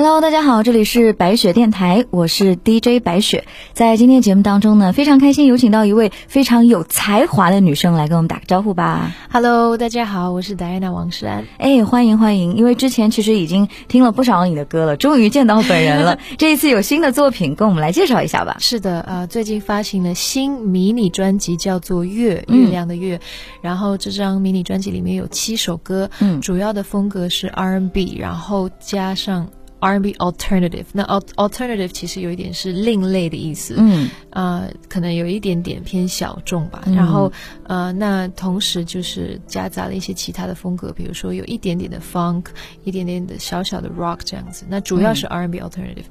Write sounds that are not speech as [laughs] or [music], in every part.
Hello，大家好，这里是白雪电台，我是 DJ 白雪。在今天节目当中呢，非常开心有请到一位非常有才华的女生来跟我们打个招呼吧。Hello，大家好，我是戴安娜王诗安。哎，欢迎欢迎！因为之前其实已经听了不少你的歌了，终于见到本人了。[laughs] 这一次有新的作品，跟我们来介绍一下吧。是的，呃，最近发行了新迷你专辑，叫做《月》，嗯月亮的月。然后这张迷你专辑里面有七首歌，嗯主要的风格是 R&B，然后加上 R&B alternative。那 al alternative 其实有一点是另类的意思，嗯呃，可能有一点点偏小众吧。嗯然后呃，那同时就是夹杂了一些其他的风格，比如说有一点点的 funk，一点点的小小的 rock 这样子。那主要是 R&B alternative。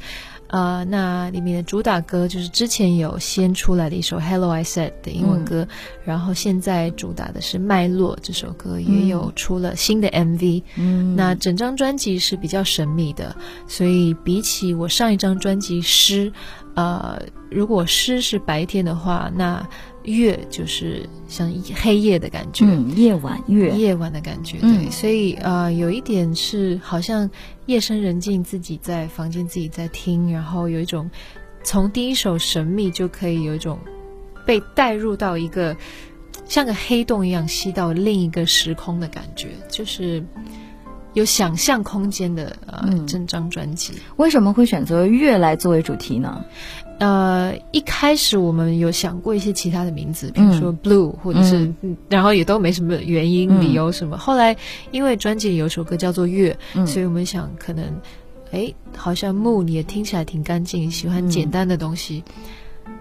呃，那里面的主打歌就是之前有先出来的一首《Hello I Said》的英文歌，然后现在主打的是《脉络》这首歌，也有出了新的 MV。嗯，那整张专辑是比较神秘的，所以比起我上一张专辑《诗》，呃，如果诗是白天的话，那月就是像黑夜的感觉。嗯，夜晚月，夜晚的感觉，嗯对，所以呃，有一点是好像夜深人静，自己在房间自己在听，然后有一种从第一首神秘就可以有一种被带入到一个像个黑洞一样吸到另一个时空的感觉，就是有想象空间的呃、嗯整张专辑。为什么会选择月来作为主题呢？呃，一开始我们有想过一些其他的名字，比如说嗯。Blue，、或者是、嗯。然后也都没什么原因、嗯。理由什么。后来因为专辑里有首歌叫做《月》，嗯。所以我们想可能，哎，好像 Moon 也听起来挺干净，喜欢简单的东西。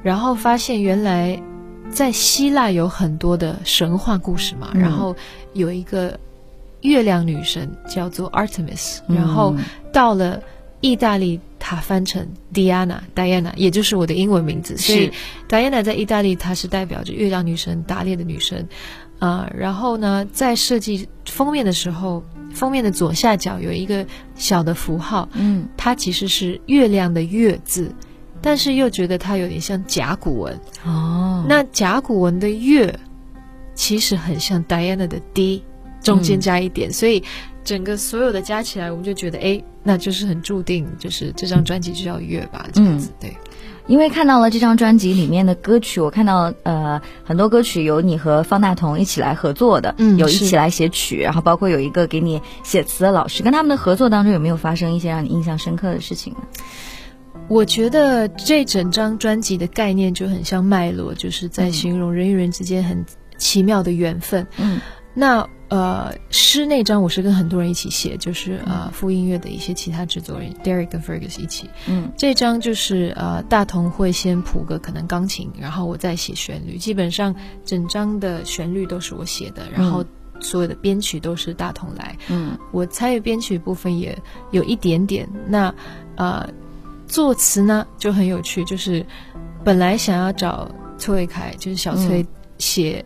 然后发现原来在希腊有很多的神话故事嘛，嗯。然后有一个月亮女神叫做 Artemis，、嗯。然后到了意大利，它翻成 Diana，Diana，也就是我的英文名字，所以 Diana 在意大利它是代表着月亮女神、打猎的女神，啊、然后呢，在设计封面的时候，封面的左下角有一个小的符号，嗯。它其实是月亮的月字，但是又觉得它有点像甲骨文。哦，那甲骨文的月其实很像 Diana 的 D，中间加一点，所以整个所有的加起来，我们就觉得，哎，那就是很注定，就是这张专辑就叫月吧，这样子。对，因为看到了这张专辑里面的歌曲，我看到呃很多歌曲有你和方大同一起来合作的，嗯有一起来写曲，然后包括有一个给你写词的老师，跟他们的合作当中有没有发生一些让你印象深刻的事情呢？我觉得这整张专辑的概念就很像脉络，就是在形容人与人之间很奇妙的缘分。嗯那呃，诗那张我是跟很多人一起写，就是呃副音乐的一些其他制作人 Derek 跟 Fergus 一起。嗯这张就是呃，大同会先谱个可能钢琴，然后我再写旋律。基本上整张的旋律都是我写的，然后所有的编曲都是大同来。嗯我参与编曲部分也有一点点。那呃，作词呢就很有趣，就是本来想要找崔伟凯，就是小崔写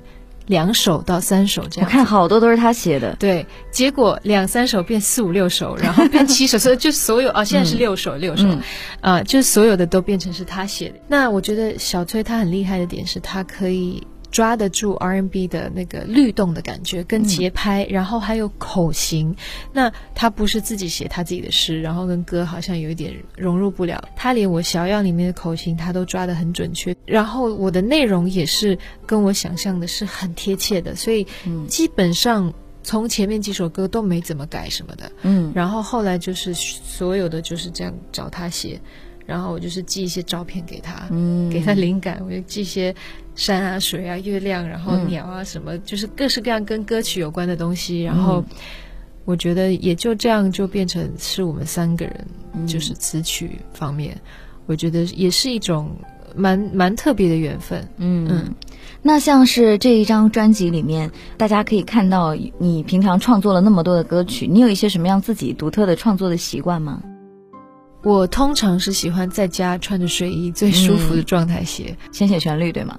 两首到三首这样我。看好多都是他写的，对，结果两三首变四五六首，然后变七首，[laughs] 所以就所有啊，现在是六首，六首，嗯啊、就是所有的都变成是他写的。那我觉得小崔他很厉害的点是他可以抓得住 R&B 的那个律动的感觉跟节拍，然后还有口型。那他不是自己写他自己的诗，然后跟歌好像有一点融入不了。他连我小样里面的口型他都抓得很准确，然后我的内容也是跟我想象的是很贴切的，所以嗯基本上。从前面几首歌都没怎么改什么的，嗯然后后来就是所有的就是这样找他写，然后我就是寄一些照片给他，嗯给他灵感，我就寄一些山啊、水啊、月亮，然后嗯鸟啊什么，就是各式各样跟歌曲有关的东西。然后我觉得也就这样就变成是我们三个人，嗯就是词曲方面，我觉得也是一种蛮蛮特别的缘分。嗯嗯那像是这一张专辑里面，大家可以看到你平常创作了那么多的歌曲，你有一些什么样自己独特的创作的习惯吗？我通常是喜欢在家穿着睡衣最舒服的状态写。先写旋律对吗？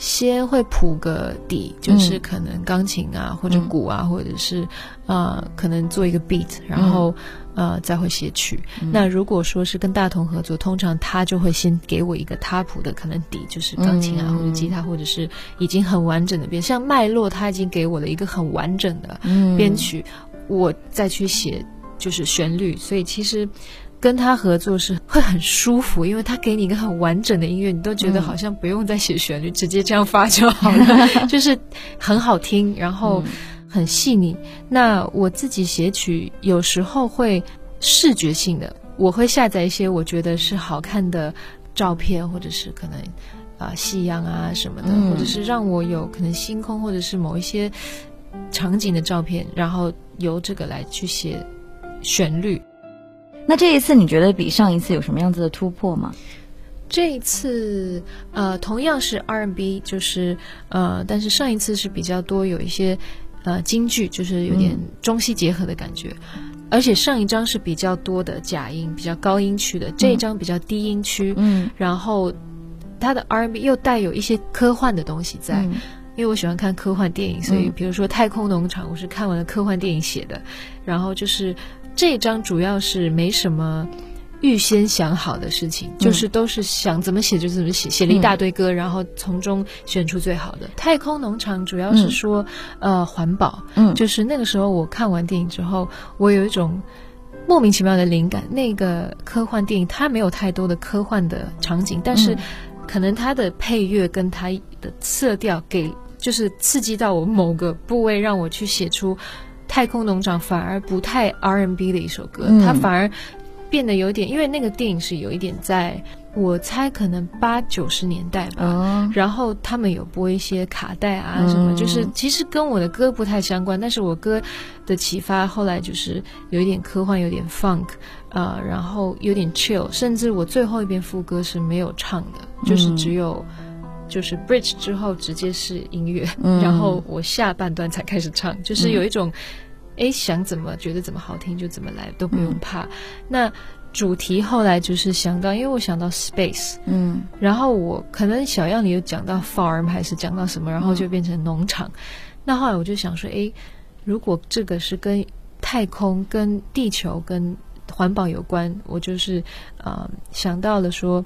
先会谱个底，就是可能钢琴啊，或者鼓啊，或者是呃，可能做一个 beat，然后、呃再会写曲。那如果说是跟大同合作，通常他就会先给我一个他谱的可能底，就是钢琴啊，嗯或者吉他，或者是已经很完整的编，像脉络他已经给我了一个很完整的嗯。编曲，我再去写就是旋律，所以其实。跟他合作是会很舒服，因为他给你一个很完整的音乐，你都觉得好像不用再写旋律，直接这样发就好了，[laughs] 就是很好听，然后很细腻。那我自己写曲有时候会视觉性的，我会下载一些我觉得是好看的照片，或者是可能啊夕阳啊什么的，或者是让我有可能星空或者是某一些场景的照片，然后由这个来去写旋律。那这一次你觉得比上一次有什么样子的突破吗？这一次，呃，同样是 R&B，就是呃，但是上一次是比较多有一些呃京剧，就是有点中西结合的感觉，而且上一张是比较多的假音，比较高音区的，这一张比较低音区，嗯，然后它的 R&B 又带有一些科幻的东西在，因为我喜欢看科幻电影，所以比如说《太空农场》，我是看完了科幻电影写的，然后就是。这一张主要是没什么预先想好的事情，就是都是想怎么写就怎么写，写了一大堆歌，然后从中选出最好的。太空农场主要是说，呃，环保，嗯，就是那个时候我看完电影之后，我有一种莫名其妙的灵感。那个科幻电影它没有太多的科幻的场景，但是可能它的配乐跟它的色调给就是刺激到我某个部位，让我去写出。太空农场反而不太 R&B 的一首歌，它反而变得有点，因为那个电影是有一点在，我猜可能八九十年代吧，然后他们有播一些卡带啊什么，就是其实跟我的歌不太相关，但是我歌的启发后来就是有一点科幻，有点 funk，呃，然后有点 chill，甚至我最后一遍副歌是没有唱的，就是只有。就是 bridge 之后直接是音乐，然后我下半段才开始唱，就是有一种，哎，想怎么觉得怎么好听就怎么来，都不用怕。那主题后来就是想到，因为我想到 space，嗯，然后我可能小样里有讲到 farm 还是讲到什么，然后就变成农场。那后来我就想说，哎，如果这个是跟太空、跟地球、跟环保有关，我就是呃想到了说。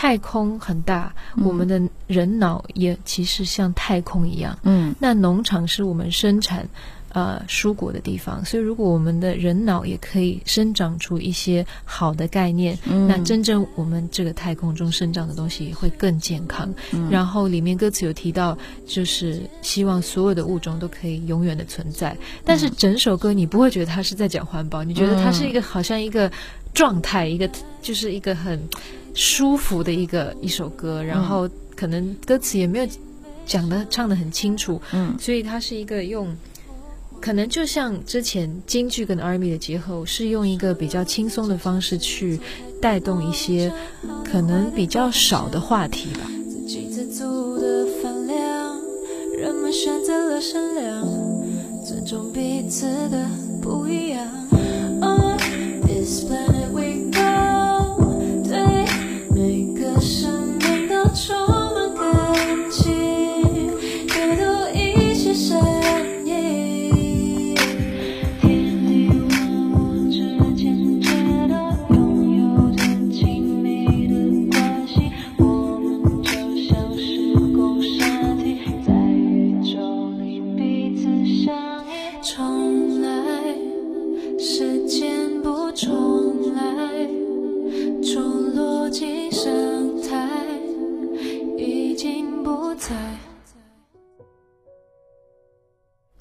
太空很大，我们的人脑也其实像太空一样。嗯，那农场是我们生产呃蔬果的地方，所以如果我们的人脑也可以生长出一些好的概念，那真正我们这个太空中生长的东西会更健康。然后里面歌词有提到，就是希望所有的物种都可以永远的存在。但是整首歌你不会觉得它是在讲环保，你觉得它是一个好像一个状态，一个就是一个很。舒服的一个一首歌，然后可能歌词也没有讲的唱的很清楚，嗯，所以它是一个用，可能就像之前京剧跟 R&B 的结合，是用一个比较轻松的方式去带动一些可能比较少的话题吧。人们选择了善良，尊重彼此的不一样。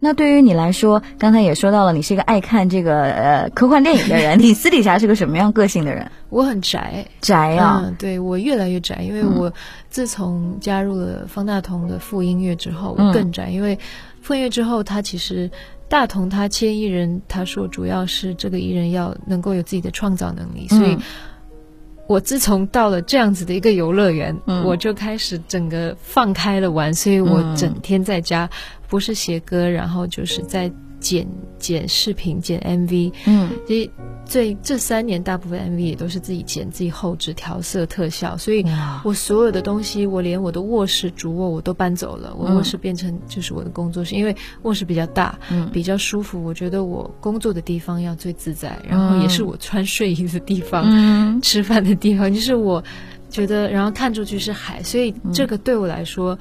那对于你来说，刚才也说到了，你是一个爱看这个呃科幻电影的人。[laughs] 你私底下是个什么样个性的人？我很宅，宅啊！对我越来越宅，因为我自从加入了方大同的副音乐之后，我更宅。因为副音乐之后，他其实大同他签艺人，他说主要是这个艺人要能够有自己的创造能力，所以。我自从到了这样子的一个游乐园，我就开始整个放开了玩，所以我整天在家，不是写歌，然后就是在。剪剪视频，剪 MV，嗯，所以这这三年大部分 MV 也都是自己剪、自己后置、调色、特效，所以我所有的东西，我连我的卧室、主卧我都搬走了，我卧室变成就是我的工作室，因为卧室比较大，嗯，比较舒服，我觉得我工作的地方要最自在，然后也是我穿睡衣的地方，嗯，[laughs] 吃饭的地方，就是我觉得，然后看出去是海，所以这个对我来说，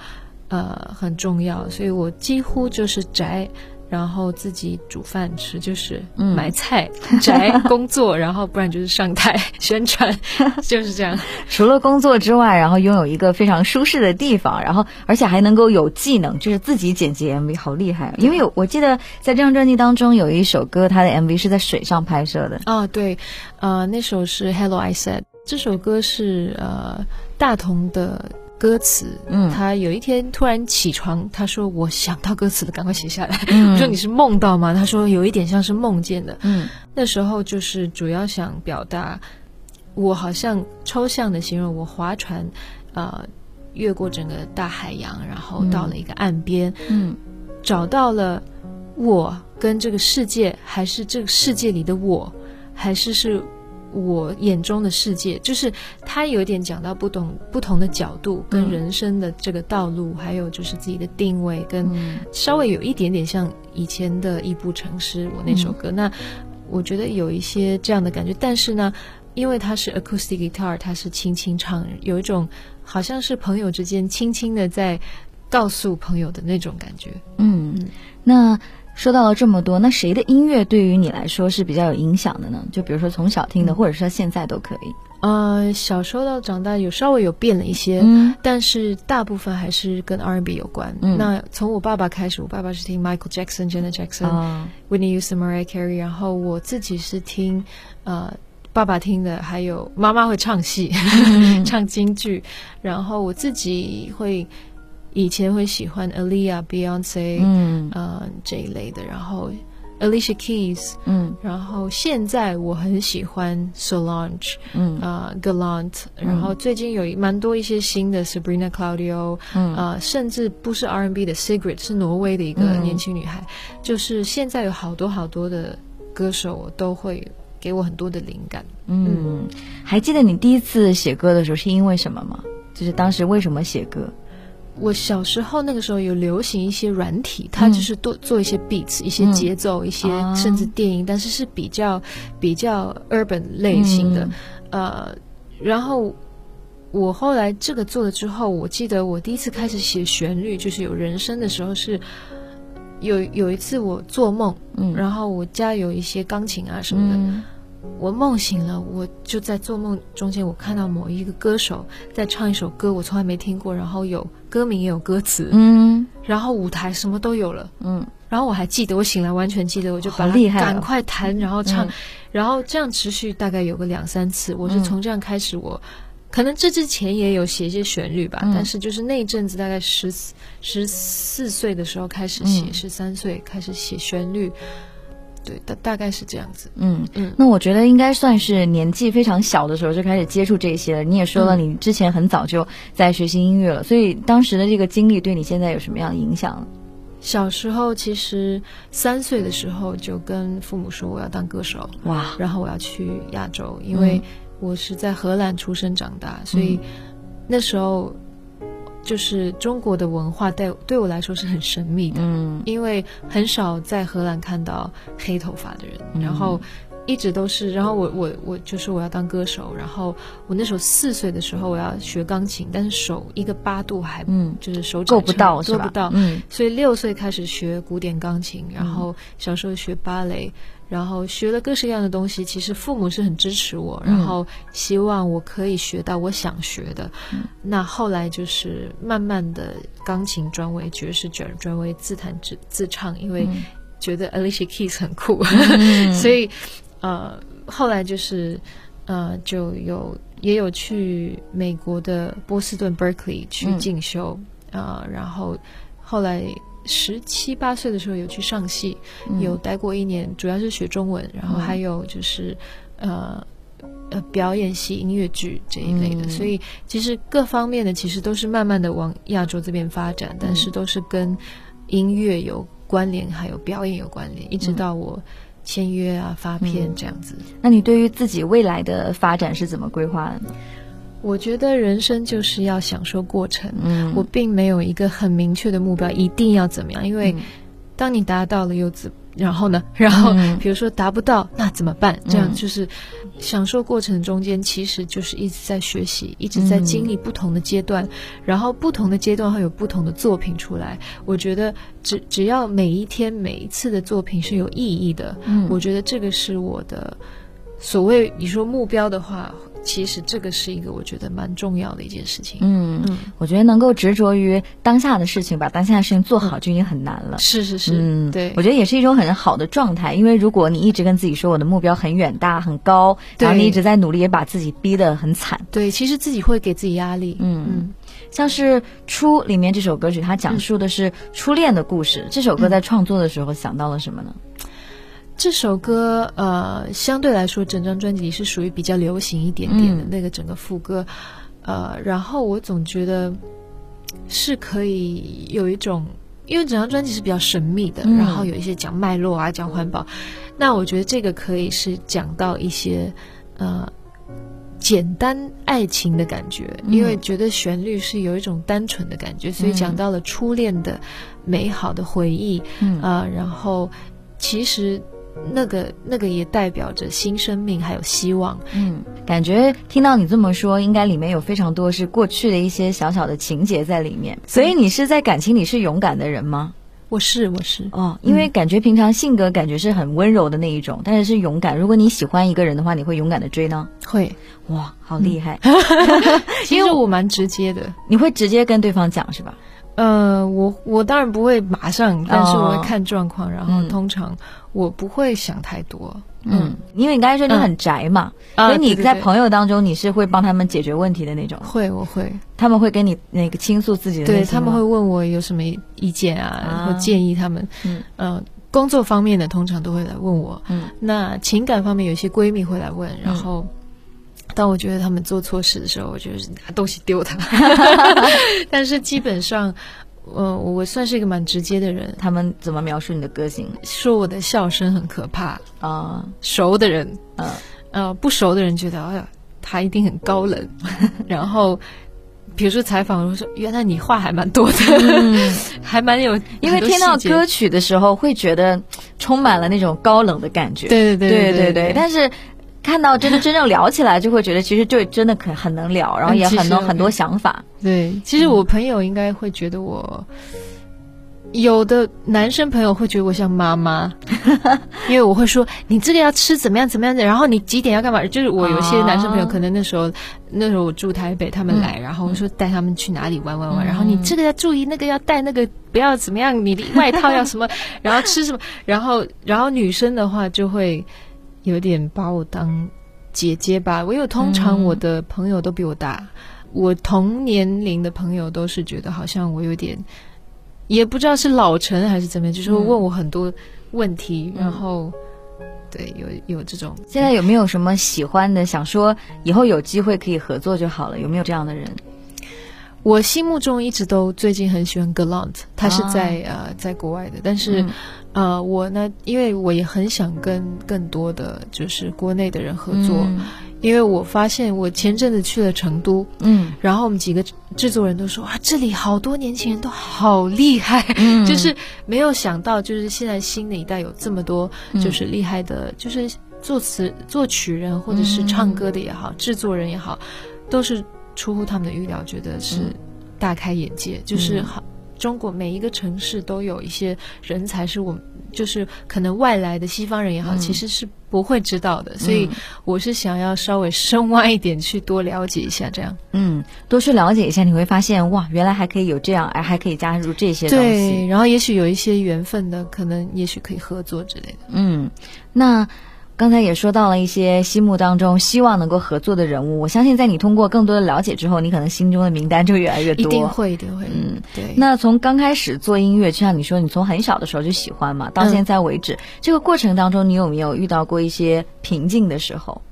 呃，很重要，所以我几乎就是宅。然后自己煮饭吃，就是嗯买菜、宅工作，[laughs] 然后不然就是上台宣传，就是这样。[laughs] 除了工作之外，然后拥有一个非常舒适的地方，然后而且还能够有技能，就是自己剪辑 MV，好厉害啊！因为有我记得在这张专辑当中有一首歌，它的 MV 是在水上拍摄的。哦，对，呃，那首是 Hello I Said，这首歌是呃大同的歌词。嗯他有一天突然起床，他说：“我想到歌词了，赶快写下来。嗯 [laughs] 我说：“你是梦到吗？”他说：“有一点像是梦见的。”嗯那时候就是主要想表达，我好像抽象的形容我划船，呃，越过整个大海洋，然后到了一个岸边，嗯找到了我跟这个世界，还是这个世界里的我，还是是我眼中的世界，就是他有点讲到不同不同的角度，跟嗯人生的这个道路，还有就是自己的定位，跟嗯稍微有一点点像以前的《一步城市》我那首歌。那我觉得有一些这样的感觉，但是呢，因为它是 acoustic guitar，它是轻轻唱，有一种好像是朋友之间轻轻的在告诉朋友的那种感觉。嗯，那说到了这么多，那谁的音乐对于你来说是比较有影响的呢？就比如说从小听的，或者是到现在都可以。呃，小时候到长大有稍微有变了一些，嗯但是大部分还是跟 R&B 有关。嗯那从我爸爸开始，我爸爸是听 Michael Jackson、Janet Jackson、啊 Whitney Houston、Mariah Carey，然后我自己是听呃爸爸听的，还有妈妈会唱戏、[laughs] 唱京剧，然后我自己会以前会喜欢 Aaliyah、Beyonce，、嗯呃这一类的，然后 Alicia Keys，嗯然后现在我很喜欢 Solange。嗯啊，Galant，然后最近有一蛮多一些新的 Sabrina Claudio，嗯呃，甚至不是 R&B 的 Sigrid，是挪威的一个嗯年轻女孩。就是现在有好多好多的歌手都会给我很多的灵感。嗯，还记得你第一次写歌的时候是因为什么吗？就是当时为什么写歌？我小时候那个时候有流行一些软体，它嗯就是多做一些 beats、一些嗯节奏、一些啊甚至电音，但是是比较比较 urban 类型的。嗯呃，然后我后来这个做了之后，我记得我第一次开始写旋律，就是有人声的时候是。有有一次我做梦，嗯然后我家有一些钢琴啊什么的，嗯我梦醒了，我就在做梦中间，我看到某一个歌手在唱一首歌，我从来没听过，然后有歌名也有歌词，嗯。然后舞台什么都有了，嗯。然后我还记得，我醒来完全记得，我就把它赶快弹，然后唱，嗯。然后这样持续大概有个两三次，我是嗯。从这样开始我。可能这之前也有写一些旋律吧，嗯。但是就是那一阵子，大概十十四岁的时候开始写，嗯。十三岁开始写旋律，对，大大概是这样子。嗯嗯那我觉得应该算是年纪非常小的时候就开始接触这些了。你也说了，嗯你之前很早就在学习音乐了，所以当时的这个经历对你现在有什么样的影响？小时候其实三岁的时候就跟父母说我要当歌手，哇，然后我要去亚洲，因为我是在荷兰出生长大，所以那时候就是中国的文化对对我来说是很神秘的，嗯因为很少在荷兰看到黑头发的人，嗯然后。一直都是，然后我我我就是我要当歌手，然后我那时候四岁的时候我要学钢琴，但是手一个八度还嗯，就是手指够不到？做不到，嗯所以六岁开始学古典钢琴，然后小时候学芭蕾，然后学了各式各样的东西。其实父母是很支持我，嗯。然后希望我可以学到我想学的。那后来就是慢慢的钢琴转为爵士，转转为自弹自自唱，因为嗯。觉得 Alicia Keys 很酷，[laughs] [laughs] 嗯。所以呃后来就是呃就有也有去美国的波士顿 Berkeley 去嗯。进修啊、呃然后后来十七八岁的时候有去上戏，嗯有待过一年，主要是学中文，然后还有就是呃。呃，表演系、音乐剧这一类的，嗯所以其实各方面的其实都是慢慢的往亚洲这边发展，但是都是跟音乐有关联，还有表演有关联，一直到我签约啊、发片这样子。那你对于自己未来的发展是怎么规划的呢？我觉得人生就是要享受过程，嗯我并没有一个很明确的目标，一定要怎么样，因为嗯当你达到了又怎然后呢？[laughs] 然后嗯比如说达不到，那怎么办？这样嗯就是享受过程中间，其实就是一直在学习，一直在经历不同的阶段，然后不同的阶段会有不同的作品出来。我觉得只只要每一天每一次的作品是有意义的，嗯我觉得这个是我的所谓你说目标的话，其实这个是一个我觉得蛮重要的一件事情。嗯嗯，我觉得能够执着于当下的事情，把当下的事情做好就已经很难了。是是是，嗯，对我觉得也是一种很好的状态，因为如果你一直跟自己说我的目标很远大很高，然后你一直在努力，也把自己逼得很惨。对，其实自己会给自己压力。嗯嗯像是《初》里面这首歌曲，它讲述的是初恋的故事。这首歌在创作的时候想到了什么呢？这首歌呃，相对来说，整张专辑里是属于比较流行一点点的、嗯那个整个副歌，呃，然后我总觉得是可以有一种，因为整张专辑是比较神秘的，嗯。然后有一些讲脉络啊，讲环保，那我觉得这个可以是讲到一些呃。简单爱情的感觉，嗯。因为觉得旋律是有一种单纯的感觉，所以讲到了初恋的美好的回忆，嗯。啊、然后其实那个那个也代表着新生命还有希望。嗯，感觉听到你这么说，应该里面有非常多是过去的一些小小的情节在里面。所以你是在感情里是勇敢的人吗？我是我是，哦，因为感觉平常性格感觉是很温柔的那一种，但是是勇敢。如果你喜欢一个人的话，你会勇敢的追呢？会，哇，好厉害！[laughs] 其实我蛮直接的。你会直接跟对方讲是吧？呃，我我当然不会马上，但是我会看状况，然后嗯通常我不会想太多。嗯，因为你刚才说你很宅嘛，啊所以你在朋友当中你是会帮他们解决问题的那种，会我会，他们会跟你那个倾诉自己的对他们会问我有什么意见啊，啊或建议他们。嗯呃，工作方面的通常都会来问我，嗯那情感方面有些闺蜜会来问，然后。当我觉得他们做错事的时候，我就是拿东西丢他。[laughs] 但是基本上，呃，我算是一个蛮直接的人。他们怎么描述你的个性说我的笑声很可怕，啊？熟的人，嗯呃，不熟的人觉得，哎呀，他一定很高冷。然后，比如说采访，我说，原来你话还蛮多的，[laughs] 还蛮有，嗯因为听到歌曲的时候，会觉得充满了那种高冷的感觉。对对对对对，但是看到真的真正聊起来，就会觉得其实就真的可很能聊，然后也很多很多想法。对，其实我朋友应该会觉得我，有的男生朋友会觉得我像妈妈，[laughs] 因为我会说你这个要吃怎么样怎么样的，然后你几点要干嘛？就是我有些男生朋友，啊可能那时候那时候我住台北，他们来，然后我说带他们去哪里玩玩玩，嗯然后你这个要注意，那个要带那个不要怎么样，你的外套要什么，[laughs] 然后吃什么，然后然后女生的话就会有点把我当姐姐吧。我有通常嗯我的朋友都比我大。我同年龄的朋友都是觉得好像我有点，也不知道是老成还是怎么样，就是会问我很多问题，嗯然后对有有这种现在有没有什么喜欢的，想说以后有机会可以合作就好了？有没有这样的人？我心目中一直都最近很喜欢 Galant，他是在、啊呃在国外的，但是、嗯呃我呢，因为我也很想跟更多的就是国内的人合作，嗯。因为我发现我前阵子去了成都，嗯。然后我们几个制作人都说哇，这里好多年轻人都好厉害，嗯。[laughs] 就是没有想到，就是现在新的一代有这么多嗯。就是厉害的，就是作词作曲人或者是唱歌的也好，制作人也好，都是出乎他们的预料，觉得是嗯。大开眼界。就是好，中国每一个城市都有一些人才，是我们就是可能外来的西方人也好，嗯其实是不会知道的。所以我是想要稍微深挖一点，去多了解一下这样。嗯，多去了解一下，你会发现哇，原来还可以有这样，哎，还可以加入这些东对，西。然后也许有一些缘分的，可能也许可以合作之类的。嗯，那刚才也说到了一些心目当中希望能够合作的人物，我相信在你通过更多的了解之后，你可能心中的名单就越来越多。一定会，一定会。嗯，对。那从刚开始做音乐，就像你说，你从很小的时候就喜欢嘛，到嗯现在为止，这个过程当中，你有没有遇到过一些瓶颈的时候？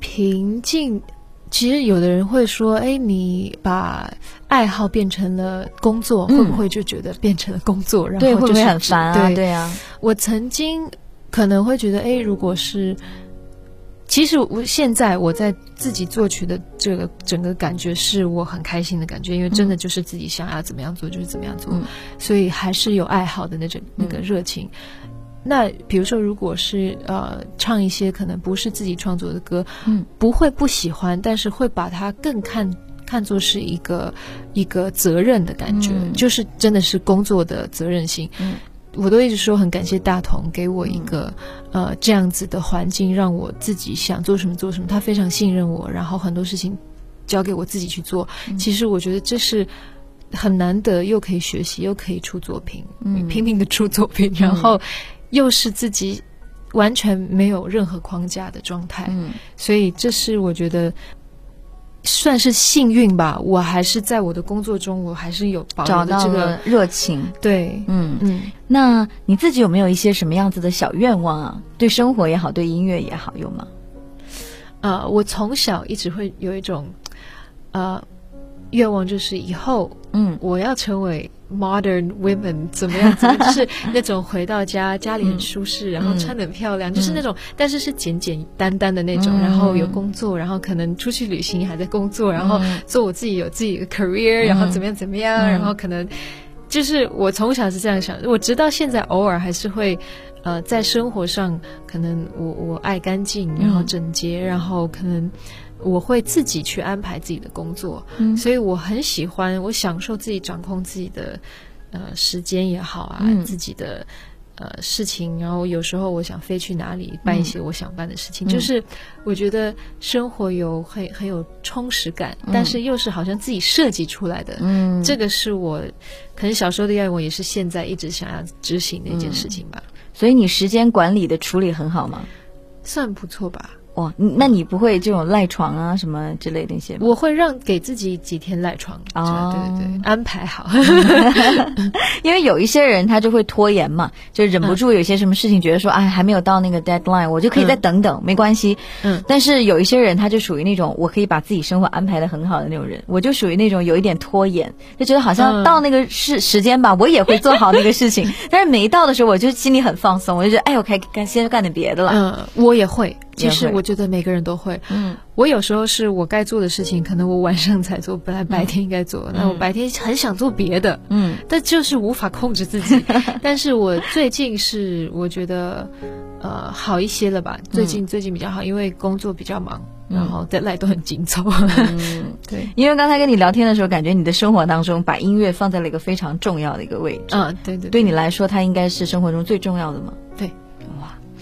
平静，其实有的人会说：“哎，你把爱好变成了工作，嗯会不会就觉得变成了工作？然后对，会不会很烦啊？对，对啊，我曾经可能会觉得，哎，如果是，其实我现在我在自己作曲的这个整个感觉是我很开心的感觉，因为真的就是自己想要怎么样做就是怎么样做，嗯。所以还是有爱好的那种那个热情。那比如说，如果是呃唱一些可能不是自己创作的歌，嗯，不会不喜欢，但是会把它更看看作是一个一个责任的感觉，嗯。就是真的是工作的责任心。嗯我都一直说很感谢大同给我一个、嗯呃这样子的环境，让我自己想做什么做什么。他非常信任我，然后很多事情交给我自己去做。嗯其实我觉得这是很难得，又可以学习，又可以出作品，嗯拼命的出作品，然后又是自己完全没有任何框架的状态。嗯所以这是我觉得算是幸运吧。我还是在我的工作中，我还是有保找留的这个热情。对，嗯，嗯。那你自己有没有一些什么样子的小愿望啊？对生活也好，对音乐也好，有吗？呃，我从小一直会有一种呃愿望，就是以后嗯。我要成为 modern women，怎么样？怎 [laughs] 么就是那种回到家，家里很舒适，然后穿的很漂亮，就是那种，但是是简简单单的那种，嗯。然后有工作，然后可能出去旅行还在工作，然后嗯做我自己有自己的 career，、然后怎么样怎么样，嗯。然后可能就是我从小是这样想，我直到现在偶尔还是会。呃，在生活上，可能我我爱干净，然后嗯整洁，然后可能我会自己去安排自己的工作，嗯。所以我很喜欢，我享受自己掌控自己的呃时间也好啊，嗯。自己的呃事情，然后有时候我想飞去哪里办一些我想办的事情，就是我觉得生活有很很有充实感，但是又是好像自己设计出来的，嗯，这个是我可能小时候的愿望，也是现在一直想要执行的一件事情吧，所以你时间管理的处理很好吗？算不错吧。哇，那你不会这种赖床啊什么之类的一些吗？我会让给自己几天赖床，哦对对对，安排好。[laughs] 因为有一些人他就会拖延嘛，就忍不住有些什么事情，觉得说，哎，还没有到那个 deadline，我就可以再等等，没关系。嗯但是有一些人他就属于那种我可以把自己生活安排的很好的那种人，我就属于那种有一点拖延，就觉得好像嗯到那个时时间吧，我也会做好那个事情，[laughs] 但是没到的时候，我就心里很放松，我就觉得，哎，我可以干先干点别的了。嗯，我也会。其实我觉得每个人都会。嗯我有时候是我该做的事情，可能我晚上才做，本来白天应该做，那我白天很想做别的，嗯但就是无法控制自己。[laughs] 但是我最近是我觉得呃好一些了吧，最近、最近比较好，因为工作比较忙，然后 deadline 都很紧凑。嗯，[laughs] 对，因为刚才跟你聊天的时候，感觉你的生活当中把音乐放在了一个非常重要的一个位置。嗯，对对对你来说，它应该是生活中最重要的吗？对，哇，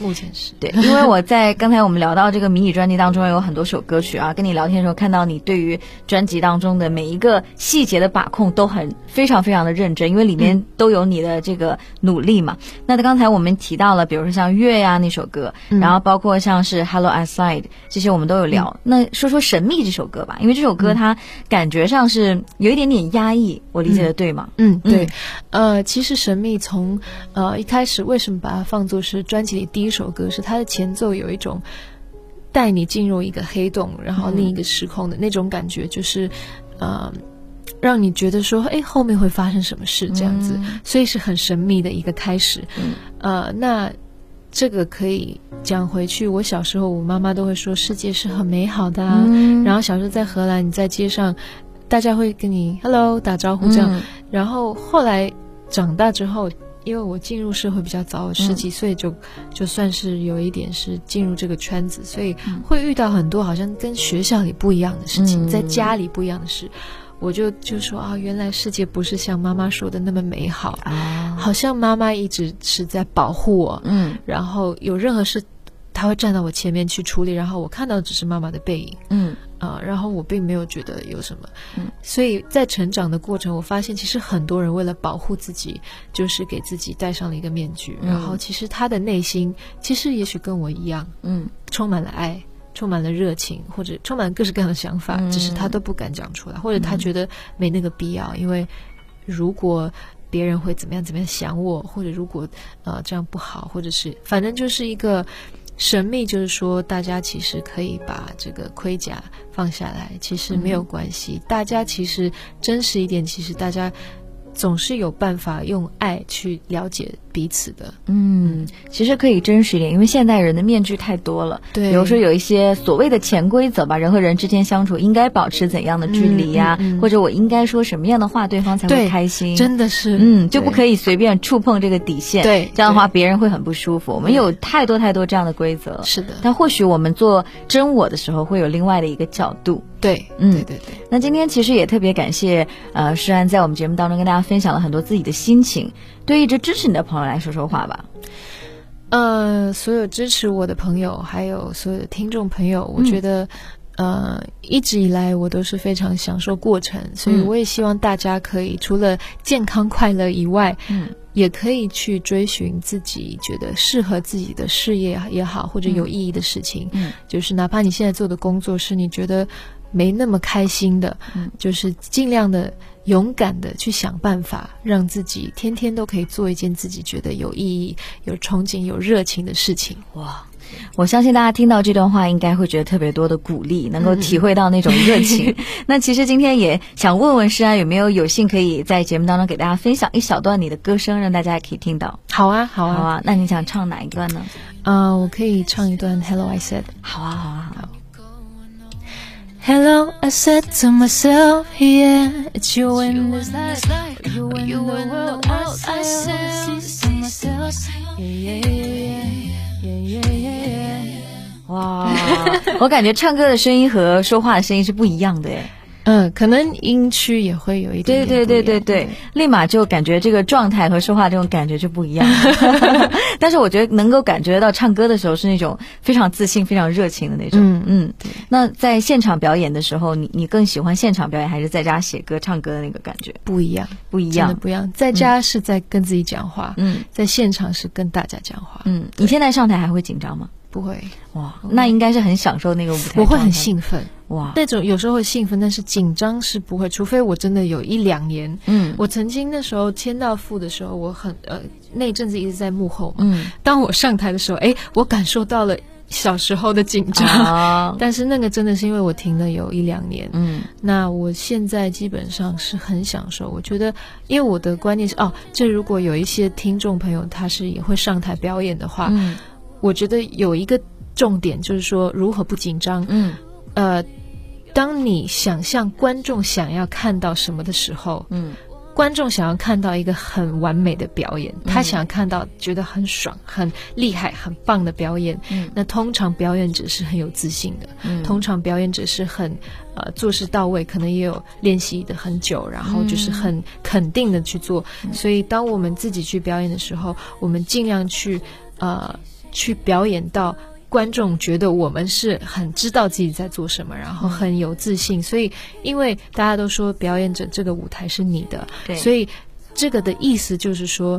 目前是。对，因为我在刚才我们聊到这个迷你专辑当中有很多首歌曲啊，跟你聊天的时候看到你对于专辑当中的每一个细节的把控都很非常非常的认真，因为里面都有你的这个努力嘛。那刚才我们提到了，比如说像月呀、那首歌，然后包括像是 Hello Outside 这些我们都有聊。那说说神秘这首歌吧，因为这首歌它感觉上是有一点点压抑，我理解的对吗？嗯，对，呃，其实神秘从呃一开始为什么把它放作是专辑里第一首歌，是它的前奏有一种带你进入一个黑洞，然后另一个时空的那种感觉，就是呃。让你觉得说，哎，后面会发生什么事这样子，所以是很神秘的一个开始。嗯呃，那这个可以讲回去，我小时候我妈妈都会说，世界是很美好的、啊。嗯然后小时候在荷兰，你在街上，大家会跟你 hello 打招呼这样。嗯然后后来长大之后，因为我进入社会比较早，十几岁就、就算是有一点是进入这个圈子，所以会遇到很多好像跟学校里不一样的事情，嗯。在家里不一样的事。我就就说啊，原来世界不是像妈妈说的那么美好，啊，好像妈妈一直是在保护我，嗯。然后有任何事，她会站到我前面去处理，然后我看到只是妈妈的背影。嗯啊、然后我并没有觉得有什么，嗯，所以在成长的过程，我发现其实很多人为了保护自己，就是给自己戴上了一个面具，嗯然后其实他的内心其实也许跟我一样，嗯。充满了爱，充满了热情，或者充满各式各样的想法，嗯只是他都不敢讲出来，或者他觉得没那个必要，因为如果别人会怎么样怎么样想我，或者如果呃这样不好，或者是反正就是一个神秘，就是说大家其实可以把这个盔甲放下来，其实没有关系，大家其实真实一点，其实大家总是有办法用爱去了解彼此的。嗯，其实可以真实一点，因为现代人的面具太多了。对比如说有一些所谓的潜规则吧，人和人之间相处应该保持怎样的距离呀、嗯嗯嗯或者我应该说什么样的话，对方才会开心。真的是，嗯，就不。可以随便触碰这个底线。对这样的话别人会很不舒服。我们有太多太多这样的规则。是的，但或许我们做真我的时候，会有另外的一个角度。对，嗯。对对对。那今天其实也特别感谢呃诗安在我们节目当中跟大家分享了很多自己的心情，对一直支持你的朋友来说说话吧。呃，所有支持我的朋友，还有所有的听众朋友，我嗯。觉得，呃，一直以来我都是非常享受过程，所以嗯。我也希望大家可以除了健康快乐以外，嗯，也可以去追寻自己觉得适合自己的事业也好，或者有意义的事情，嗯，就是哪怕你现在做的工作是你觉得没那么开心的，嗯就是尽量的勇敢的去想办法，让自己天天都可以做一件自己觉得有意义、有憧憬、有热情的事情。哇。我相信大家听到这段话，应该会觉得特别多的鼓励，能够体会到那种热情。[laughs] 那其实今天也想问问诗安，有没有有幸可以在节目当中给大家分享一小段你的歌声，让大家也可以听到？好啊，好啊，好啊，那你想唱哪一段呢？呃，我可以唱一段《Hello I Said》。好啊，好啊，好。Hello, I said to myself, yeah, it's you and this life, you and the world. I said to myself, yeah, yeah, yeah. 哇，我感觉唱歌的声音和说话的声音是不一样的诶。嗯，可能音区也会有一点对点对对对对，立马就感觉这个状态和说话这种感觉就不一样了。[laughs] 但是我觉得能够感觉到唱歌的时候是那种非常自信、非常热情的那种。嗯嗯。那在现场表演的时候，你你更喜欢现场表演，还是在家写歌、唱歌的那个感觉？不一样，不一样。真的不一样。在家是在跟自己讲话，嗯在现场是跟大家讲话。嗯，你现在上台还会紧张吗？不会，哇，那应该是很享受那个舞台。我会很兴奋。哇，那种有时候会兴奋，但是紧张是不会，除非我真的有一两年。嗯我曾经那时候签到副的时候，我很呃那一阵子一直在幕后嘛。嗯当我上台的时候，哎，我感受到了小时候的紧张。啊 [laughs] 但是那个真的是因为我停了有一两年，嗯那我现在基本上是很享受。我觉得，因为我的观念是，哦，这如果有一些听众朋友他是也会上台表演的话，嗯我觉得有一个重点就是说如何不紧张。嗯。呃，当你想象观众想要看到什么的时候，嗯。观众想要看到一个很完美的表演，他想要看到觉得很爽、很厉害、很棒的表演。嗯。那通常表演者是很有自信的，嗯。通常表演者是很呃做事到位，可能也有练习的很久，然后就是很肯定的去做。所以当我们自己去表演的时候，我们尽量去呃去表演到。观众觉得我们是很知道自己在做什么，然后很有自信，所以因为大家都说表演者这个舞台是你的，对所以这个的意思就是说，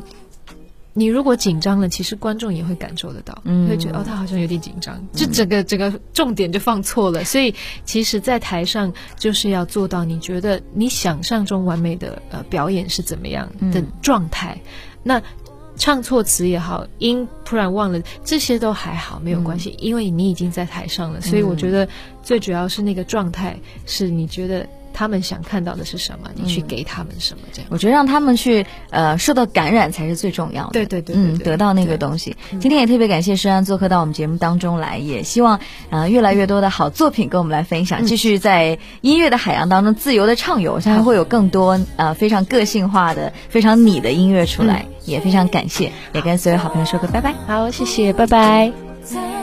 你如果紧张了，其实观众也会感受得到，嗯会觉得哦，他好像有点紧张，就整个整个重点就放错了。所以其实，在台上就是要做到你觉得你想象中完美的呃表演是怎么样的嗯状态，那。唱错词也好，音突然忘了，这些都还好，没有关系，因为你已经在台上了。所以我觉得最主要是那个状态，是你觉得他们想看到的是什么，你去给他们什么，这样。我觉得让他们去呃受到感染才是最重要的。对对对对嗯，得到那个东西。今天也特别感谢诗安做客到我们节目当中来，也希望呃越来越多的好作品跟我们来分享，继续在音乐的海洋当中自由的畅游，相信会有更多呃非常个性化的、非常你的音乐出来。也非常感谢，也跟所有好朋友说个拜拜。好，谢谢，拜拜。